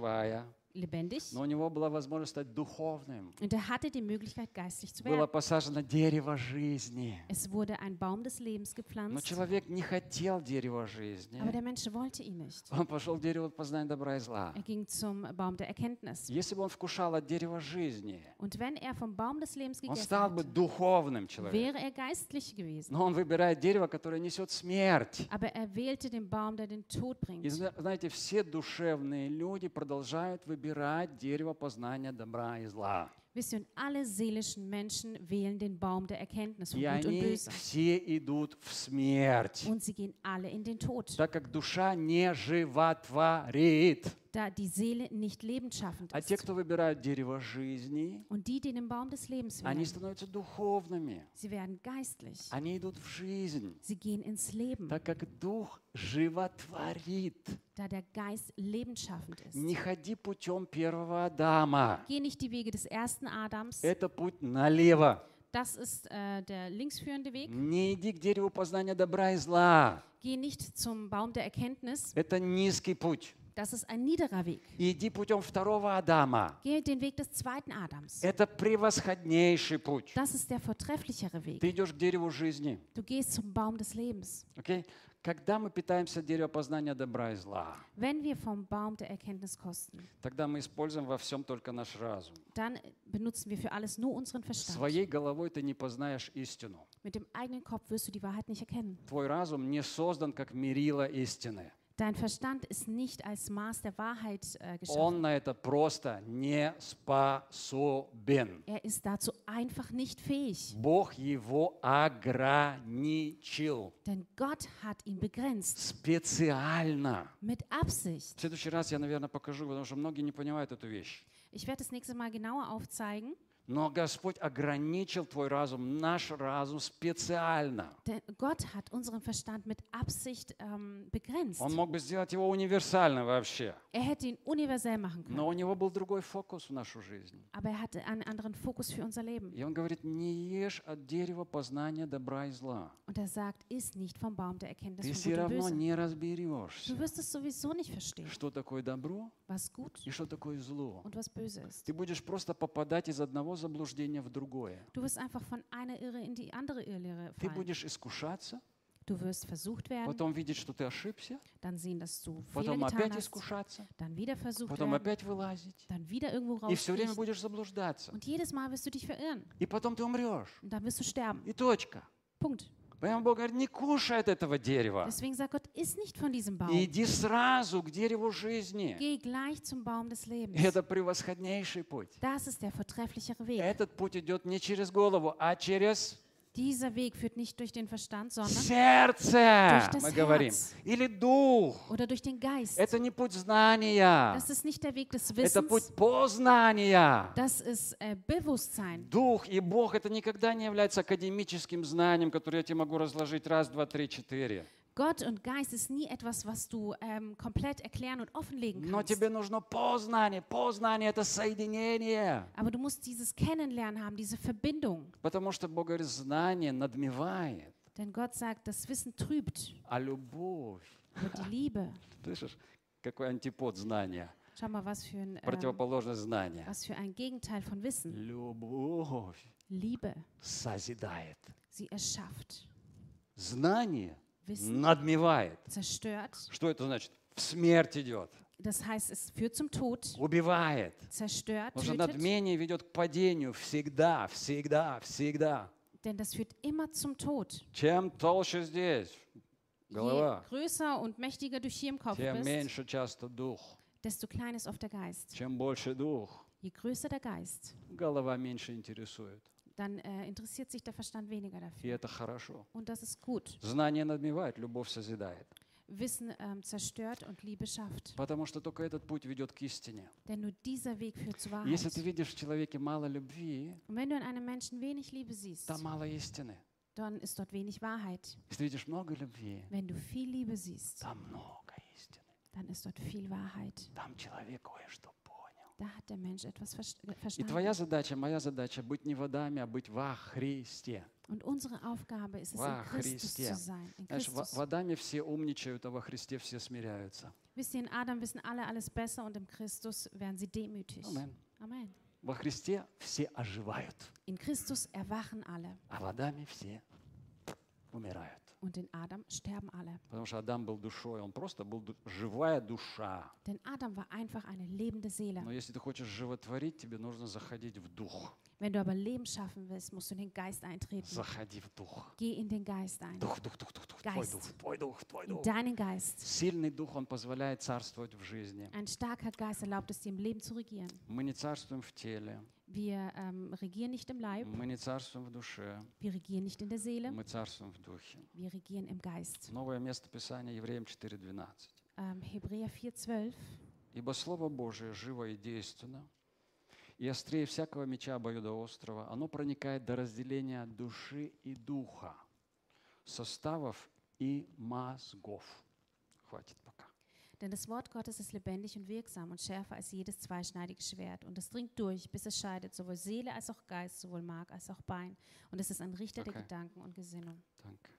Lebendig, но у него была возможность стать духовным. und er hatte die Möglichkeit, geistlich zu Было werden. посажено дерево жизни. Es wurde ein Baum des Lebens Но gepflanzt, человек не хотел дерева жизни. aber der Mensch wollte ihn nicht. Он пошел к дереву познания добра и зла. Er ging zum Baum der Erkenntnis. Если бы он вкушал от дерева жизни, Und wenn er vom Baum des Lebens он стал бы духовным человеком. wäre er geistlich gewesen. Но он выбирает дерево, которое несет смерть. Aber er wählte den Baum, der den Tod И bringt. зна- знаете, все душевные люди продолжают выбирать дерево познания добра и зла. Wisst ihr, und alle seelischen Menschen wählen den Baum der Erkenntnis von И Gut und Böse. все идут в смерть, Und sie gehen alle in den Tod, так как душа не животворит. Da die Seele nicht lebensschaffend А те, ist. кто выбирают дерево жизни, Und die, die den Baum des Lebens они wählen, становятся духовными. sie werden geistlich. Они идут в жизнь, Sie gehen ins Leben, так как дух животворит. da der Geist lebensschaffend ist. Не ходи путем первого Адама. Geh nicht die Wege des ersten Adams. Это путь налево. Das ist äh, der linksführende Weg. Не иди к дереву познания добра и зла. Geh nicht zum Baum der Erkenntnis. Это низкий путь. Das ist ein niederer Weg. Иди путем второго Адама. Geh den Weg des zweiten Adams. Это превосходнейший путь. Das ist der vortrefflichere Weg. Ты идешь к дереву жизни. Du gehst zum Baum des Lebens. окей? Когда мы питаемся дерева познания добра и зла, Wenn wir vom Baum der Erkenntnis kosten, тогда мы используем во всем только наш разум. dann benutzen wir für alles nur unseren Verstand. Своей головой ты не познаешь истину. Mit dem eigenen Kopf wirst du die Wahrheit nicht erkennen. Твой разум не создан как мерило истины. Dein Verstand ist nicht als Maß der Wahrheit äh, geschaffen. Он на это просто не способен. Er ist dazu einfach nicht fähig. Бог его ограничил Denn Gott hat ihn begrenzt. специально. Mit Absicht. В следующий раз я, наверное, покажу, потому что многие не понимают эту вещь. Ich werde das nächste Mal genauer aufzeigen. Но Господь ограничил твой разум, наш разум специально. Denn Gott hat unseren Verstand mit Absicht ähm, begrenzt. Он мог бы сделать его универсальным вообще. Er hätte ihn universell machen können. Но у него был другой фокус в нашу жизнь. Aber er hatte einen anderen Fokus für unser Leben. И он говорит, не ешь от дерева познания добра и зла. Und er sagt, iss nicht vom Baum der Erkenntnis Ты von все Gut und равно Böse. не разберешься, Du wirst es sowieso nicht verstehen, что такое добро was gut и что такое зло. und was böse ist. Ты будешь просто попадать из одного заблуждения в другое. Du wirst einfach von einer Irre in die andere Irrlehre Ты fallen. будешь искушаться, Du wirst versucht werden, потом видеть, что ты ошибся, dann sehen, dass du потом опять hast, искушаться, dann wieder versucht потом werden, опять вылазить. dann wieder irgendwo И все время будешь заблуждаться. Und jedes Mal wirst du dich verirren. И потом ты умрешь. Und dann wirst du sterben. И точка. Punkt. Поэтому Бог говорит, не кушай от этого дерева. Deswegen sagt Gott, iss nicht von diesem Baum. Иди сразу к дереву жизни. Geh gleich zum Baum des Lebens. Это превосходнейший путь. Das ist der vortrefflichere Weg. Этот путь идет не через голову, а через Dieser Weg führt nicht durch den Verstand, sondern сердце, das мы говорим. Herz. Или дух. oder durch den Geist. Это не путь знания. Das ist nicht der Weg des Это путь Wissens. познания. Das ist äh, Bewusstsein. Дух и Бог это никогда не является академическим знанием, которое я тебе могу разложить раз, два, три, четыре. Gott und Geist ist nie etwas, was du ähm, komplett erklären und offenlegen Но kannst. тебе нужно познание. Познание – это соединение. Aber du musst dieses Kennenlernen haben, diese Verbindung. Потому что Бог говорит, знание надмевает, Denn Gott sagt, das Wissen trübt, а любовь, aber die Liebe. слышишь, какой антипод знания, Schau mal, was für ein, ähm, противоположность знания. was für ein Gegenteil von Wissen. Любовь Liebe. созидает. Sie erschafft. Знание Wissen надмевает. zerstört. Что это значит? В смерть идет, Das heißt, es führt zum Tod, убивает. zerstört, Потому что надмение ведет к падению всегда, всегда, всегда. Denn das führt immer zum Tod. Чем толще здесь Je голова, größer und mächtiger du hier im Kopf тем bist, меньше часто дух. desto kleiner ist oft der Geist. Чем больше дух, Je größer der Geist, голова меньше интересует. dann äh, interessiert sich der Verstand weniger И dafür. это хорошо. Und das ist gut. Знание надмевает, любовь созидает. Wissen ähm, zerstört und Liebe schafft. Потому что только этот путь ведет к истине. Denn nur dieser Weg führt zur Если ты Wahrheit. видишь в человеке мало любви, Und wenn du in einem Menschen wenig Liebe siehst, там мало истины. dann ist dort wenig Wahrheit. Если ты видишь много любви, Wenn du viel Liebe siehst, там много истины. dann ist dort viel Wahrheit. Там человек кое-что понял. Da hat der Mensch etwas vers- äh, И verstanden. твоя задача, моя задача быть не водами, а быть во Христе. Und unsere Aufgabe ist es, Во in Christus Христе. zu sein. In Знаешь, во- Christus. водами все умничают, а во Христе все смиряются. Wisst ihr, in Adam wissen alle alles besser und im Christus werden sie demütig. Амен. Amen. Во Христе все оживают, In Christus erwachen alle а водами все умирают. und in Adam sterben alle. Потому что Адам был душой, он просто был ду- живая душа. Denn Adam war einfach eine lebende Seele. Но если ты хочешь животворить, тебе нужно заходить в дух. Wenn du aber Leben schaffen willst, musst du in den Geist eintreten. Заходи в дух. Geh in den Geist ein. Дух, дух, дух, дух, дух, твой Geist. дух, твой дуch, твой In дух. deinen Geist. Сильный дух, он позволяет царствовать в жизни. Ein starker Geist erlaubt es dir im Leben zu regieren. Мы не царствуем в теле, Wir ähm, regieren nicht im Leib, мы не царствуем в душе, wir regieren nicht in der Seele, мы царствуем в духе. wir regieren im Geist. Новое место Писания Евреям 4.12. Ähm, Hebräer 4,12. «Ибо Слово Божие живо и действенно, и острее всякого меча обоюдоострого, оно проникает до разделения души и духа, составов и мозгов». Хватит пока. Denn das Wort Gottes ist lebendig und wirksam und schärfer als jedes zweischneidige Schwert. Und es dringt durch, bis es scheidet, sowohl Seele als auch Geist, sowohl Mark als auch Bein. Und es ist ein Richter der Okay. Gedanken und Gesinnung. Так.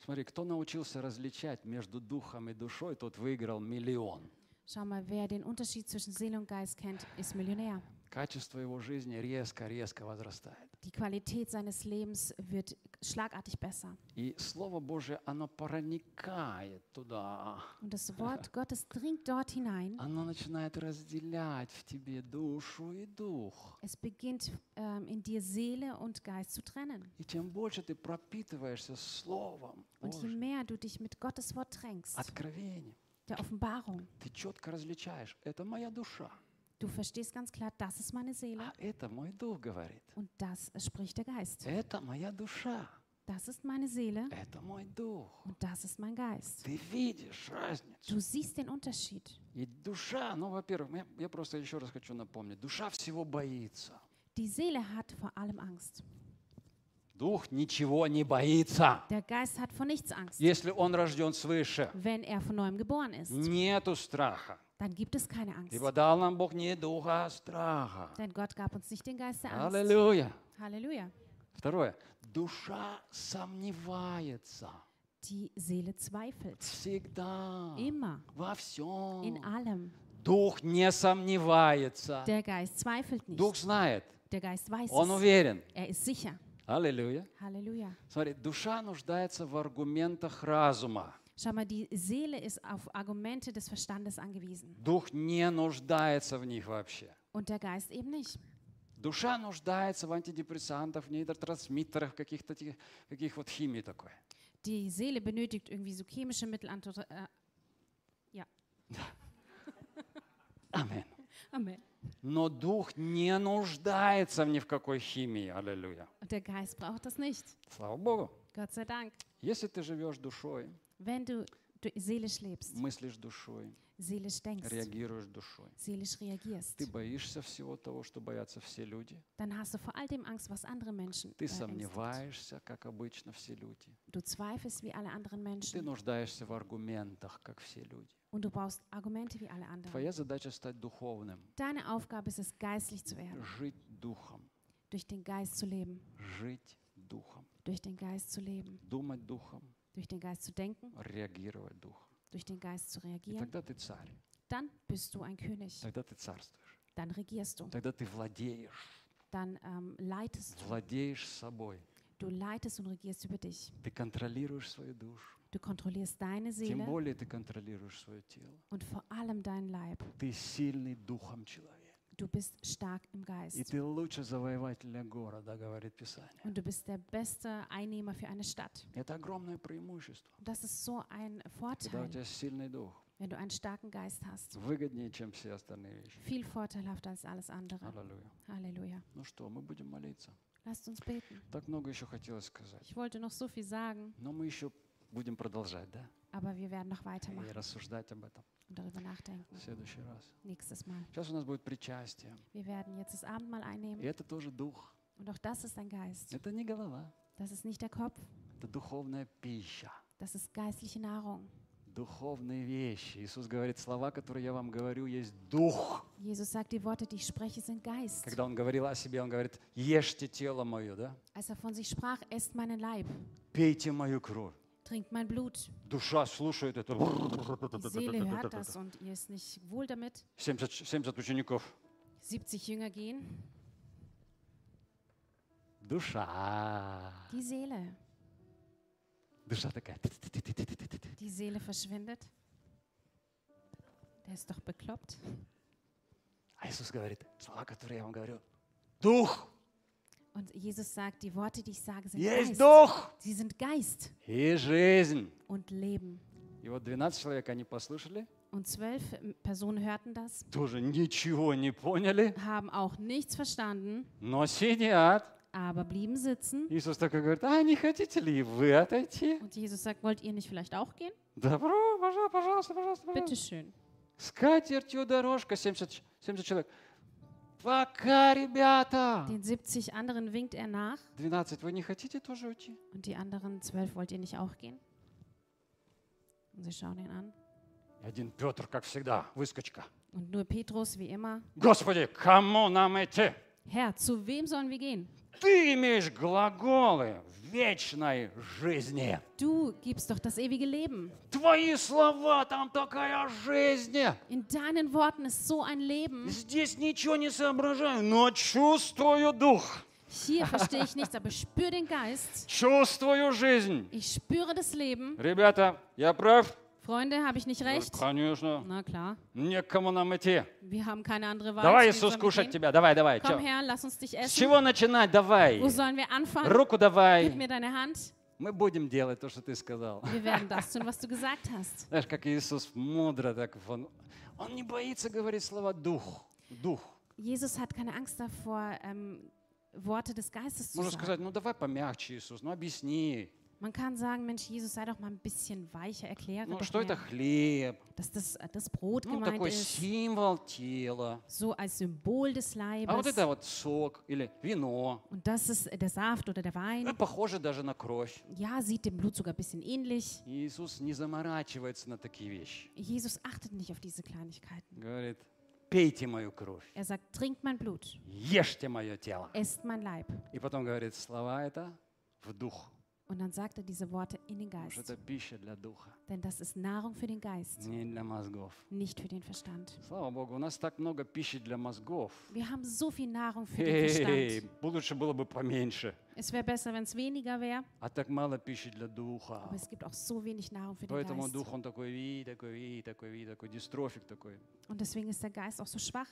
Смотри, кто научился различать между духом и душой, тот выиграл миллион. Schau mal, wer den Unterschied zwischen Seele und Geist kennt, ist Millionär. Качество его жизни резко-резко возрастает. Die Qualität seines Lebens wird schlagartig besser. И Слово Божие, оно проникает туда. Und das Wort Gottes dringt dort hinein. Оно начинает разделять в тебе душу и дух. Es beginnt ähm, in dir Seele und Geist zu trennen. И чем больше ты пропитываешься Словом Und je Божьим, mehr du dich mit Gottes Wort tränkst, откровением, der Offenbarung, ты четко различаешь, это моя душа, du verstehst ganz klar, das ist meine Seele а это мой дух говорит. und das spricht der Geist. Это моя душа, Das ist meine Seele это мой дух. und das ist mein Geist. Ты видишь разницу. Du siehst den Unterschied. И душа, ну, во-первых, я, я просто еще раз хочу напомнить, душа всего боится. Die Seele hat vor allem Angst. Дух ничего не боится, Der Geist hat vor nichts Angst. если он рожден свыше. Wenn er von neuem geboren ist, Нету страха. Dann gibt es keine Angst. Ибо дал нам Бог не духа, а страха. Denn Gott gab uns nicht den Geist der Angst. Аллилуйя. Halleluja. Второе. Душа сомневается. Die Seele zweifelt. Всегда. Immer. Во всем. In allem. Дух не сомневается. Der Geist zweifelt Дух nicht. знает. Der Geist weiß Он es. уверен. Er ist sicher. Аллилуйя. Halleluja. Смотри, душа нуждается в аргументах разума. Schau mal, die Seele ist auf Argumente des Verstandes angewiesen. Дух не нуждается в них вообще. Und der Geist eben nicht. Душа нуждается в антидепрессантах, нейротрансмиттерах, каких-то таких, каких вот химии такой. Die Seele benötigt irgendwie so chemische Mittel. Anto- Äh, ja. Аминь. Amen. Но дух не нуждается ни в какой химии. Аллилуйя. Und der Geist braucht das nicht. Слава Богу. Gott sei Dank. Если ты живешь душой, Wenn du du seelisch lebst, мыслишь душой, seelisch denkst, реагируешь душой. seelisch reagierst, Ты боишься всего того, что боятся все люди. dann hast du vor all dem Angst, was andere Menschen Ты äh, сомневаешься, как обычно все люди. Du zweifelst wie alle anderen Ты Menschen нуждаешься в аргументах, как все люди. und du brauchst Argumente wie alle anderen. Твоя задача стать духовным, Deine Aufgabe ist es, geistlich zu werden, жить духом, durch den Geist zu leben, жить духом, durch den Geist zu leben, думать духом, durch den Geist zu denken, реагировать духом. durch den Geist zu И reagieren. тогда ты царь, Dann bist du ein König, тогда ты царствуешь, dann regierst du, тогда ты владеешь, dann ähm, leitest du. владеешь собой. Du leitest und regierst über dich. Ты контролируешь свою душу. Du kontrollierst deine Тем Seele более ты контролируешь свое тело. und vor allem deinen Leib. Ты сильный духом человек. Du bist stark im И Geist. ты лучше завоевателя города, говорит Писание. Und du bist der beste Einnehmer für eine Stadt. Это огромное преимущество. Das ist so ein Когда у Vorteil, тебя сильный дух, wenn du einen starken Geist hast. выгоднее, чем все остальные вещи. Viel vorteilhafter als alles andere. Аллилуйя. Halleluja. Ну что, мы будем молиться. Lasst uns beten. Так много еще хотелось сказать. Ich wollte noch so viel sagen, Но мы еще будем продолжать, да? aber wir werden noch И weitermachen рассуждать об этом und darüber nachdenken. в следующий раз. Nächstes Mal. Сейчас у нас будет причастие. Wir werden jetzt das Abendmahl И einnehmen. это тоже дух. Und auch das ist ein Geist. Это не голова. Das ist nicht der Kopf, Это духовная пища. das ist geistliche Nahrung. Духовные вещи. Иисус говорит, слова, которые я вам говорю, есть дух. Jesus sagt, die Worte, die ich spreche, sind Geist. Когда Он говорил о себе, Он говорит, ешьте тело мое, да? Als er von sich sprach, esst meinen Leib, Пейте мою кровь. trinkt mein Blut. Душа слушает это. Die Seele hört das und ihr ist nicht wohl damit. 70, 70 учеников. 70 Jünger gehen. Душа. Die Seele. Душа такая. Die Seele verschwindet. Der ist doch bekloppt. А Иисус говорит, слова, которые я вам говорю, дух. Und Jesus sagt, die Worte, die ich sage, sind Есть Geist. дух Sie sind Geist и жизнь. und Leben. И вот 12 человек, они послушали, Und zwölf Personen hörten das, тоже ничего не поняли, haben auch nichts verstanden, но sидят. aber blieben sitzen. Иисус такой говорит, а не хотите ли и вы отойти? Und Jesus sagt, wollt ihr nicht vielleicht auch gehen? Добро, пожалуйста, пожалуйста, пожалуйста. пожалуйста. Bitte schön. С катертью дорожка, 70, 70 человек. Пока, ребята. Den 70 anderen winkt er nach 12, вы не хотите тоже уйти? und die anderen zwölf, wollt ihr nicht auch gehen? Und sie schauen ihn an. И Один Петр, как всегда, выскочка. Und nur Petrus, wie immer, Господи, кому нам идти? Herr, zu wem sollen wir gehen? Ты имеешь глаголы вечной жизни. Du gibst doch das ewige Leben. Твои слова, там такая жизнь. In deinen Worten ist so ein Leben. Здесь ничего не соображаю, но чувствую дух, Hier verstehe ich nichts, aber ich spüre den Geist. чувствую жизнь. Ich spüre das Leben. Ребята, я прав? Freunde, habe ich nicht recht? Конечно. Na klar, Некому нам идти. wir haben keine andere Wahl. Давай, Иисус, кушать тебя. Давай, давай. Komm her, lass uns dich С essen. чего начинать? Давай. Wo sollen wir anfangen? Руку Gib давай. mir deine Hand. Мы будем делать то, что ты сказал. Wir werden das tun, was du gesagt hast. Знаешь, как Иисус мудро так он, он не боится говорить слова дух, дух. Jesus hat keine Angst davor, ähm, Worte des Geistes zu Можно sagen. сказать, ну давай помягче, Иисус, ну объясни. Man kann sagen, Mensch, Jesus, sei doch mal ein bisschen weicher, erkläre Ну doch что это mehr, хлеб? dass das, äh, das Brot Ну gemeint такой ist, символ тела. so als Symbol des А вот Leibes. это вот сок или вино. Und das ist der Saft oder der Ну, Wein. похоже даже на кровь. Ja, sieht dem Blut sogar ein bisschen ähnlich. И Иисус не заморачивается на такие вещи. Jesus achtet nicht auf diese Kleinigkeiten. Говорит, пейте мою кровь, Er sagt, trinkt mein Blut, ешьте мое тело. esst mein Leib. И потом говорит, слова это в дух. Und dann sagt er diese Worte in den Geist. Denn das ist Nahrung für den Geist, nicht für den Verstand. Wir haben so viel Nahrung für den Verstand. Es wäre besser, wenn es weniger wäre. Aber es gibt auch so wenig Nahrung für den Geist. Und deswegen ist der Geist auch so schwach.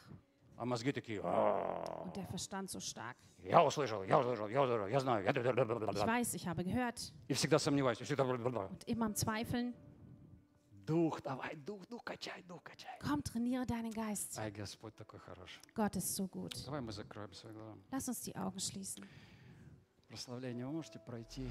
А мозги такие, «А, und der Verstand so stark. я услышал, я услышал, я услышал, я знаю. я Ich weiß, ich habe gehört И всегда сомневаюсь, и всегда und immer am Zweifeln. Дух, давай, дух, дух качай, дух качай. Komm, trainiere deinen Geist. Ай, Господь такой хороший. Gott ist so gut. Давай мы закроем свои глаза. Lass uns die Augen schließen. Прославление вы можете пройти.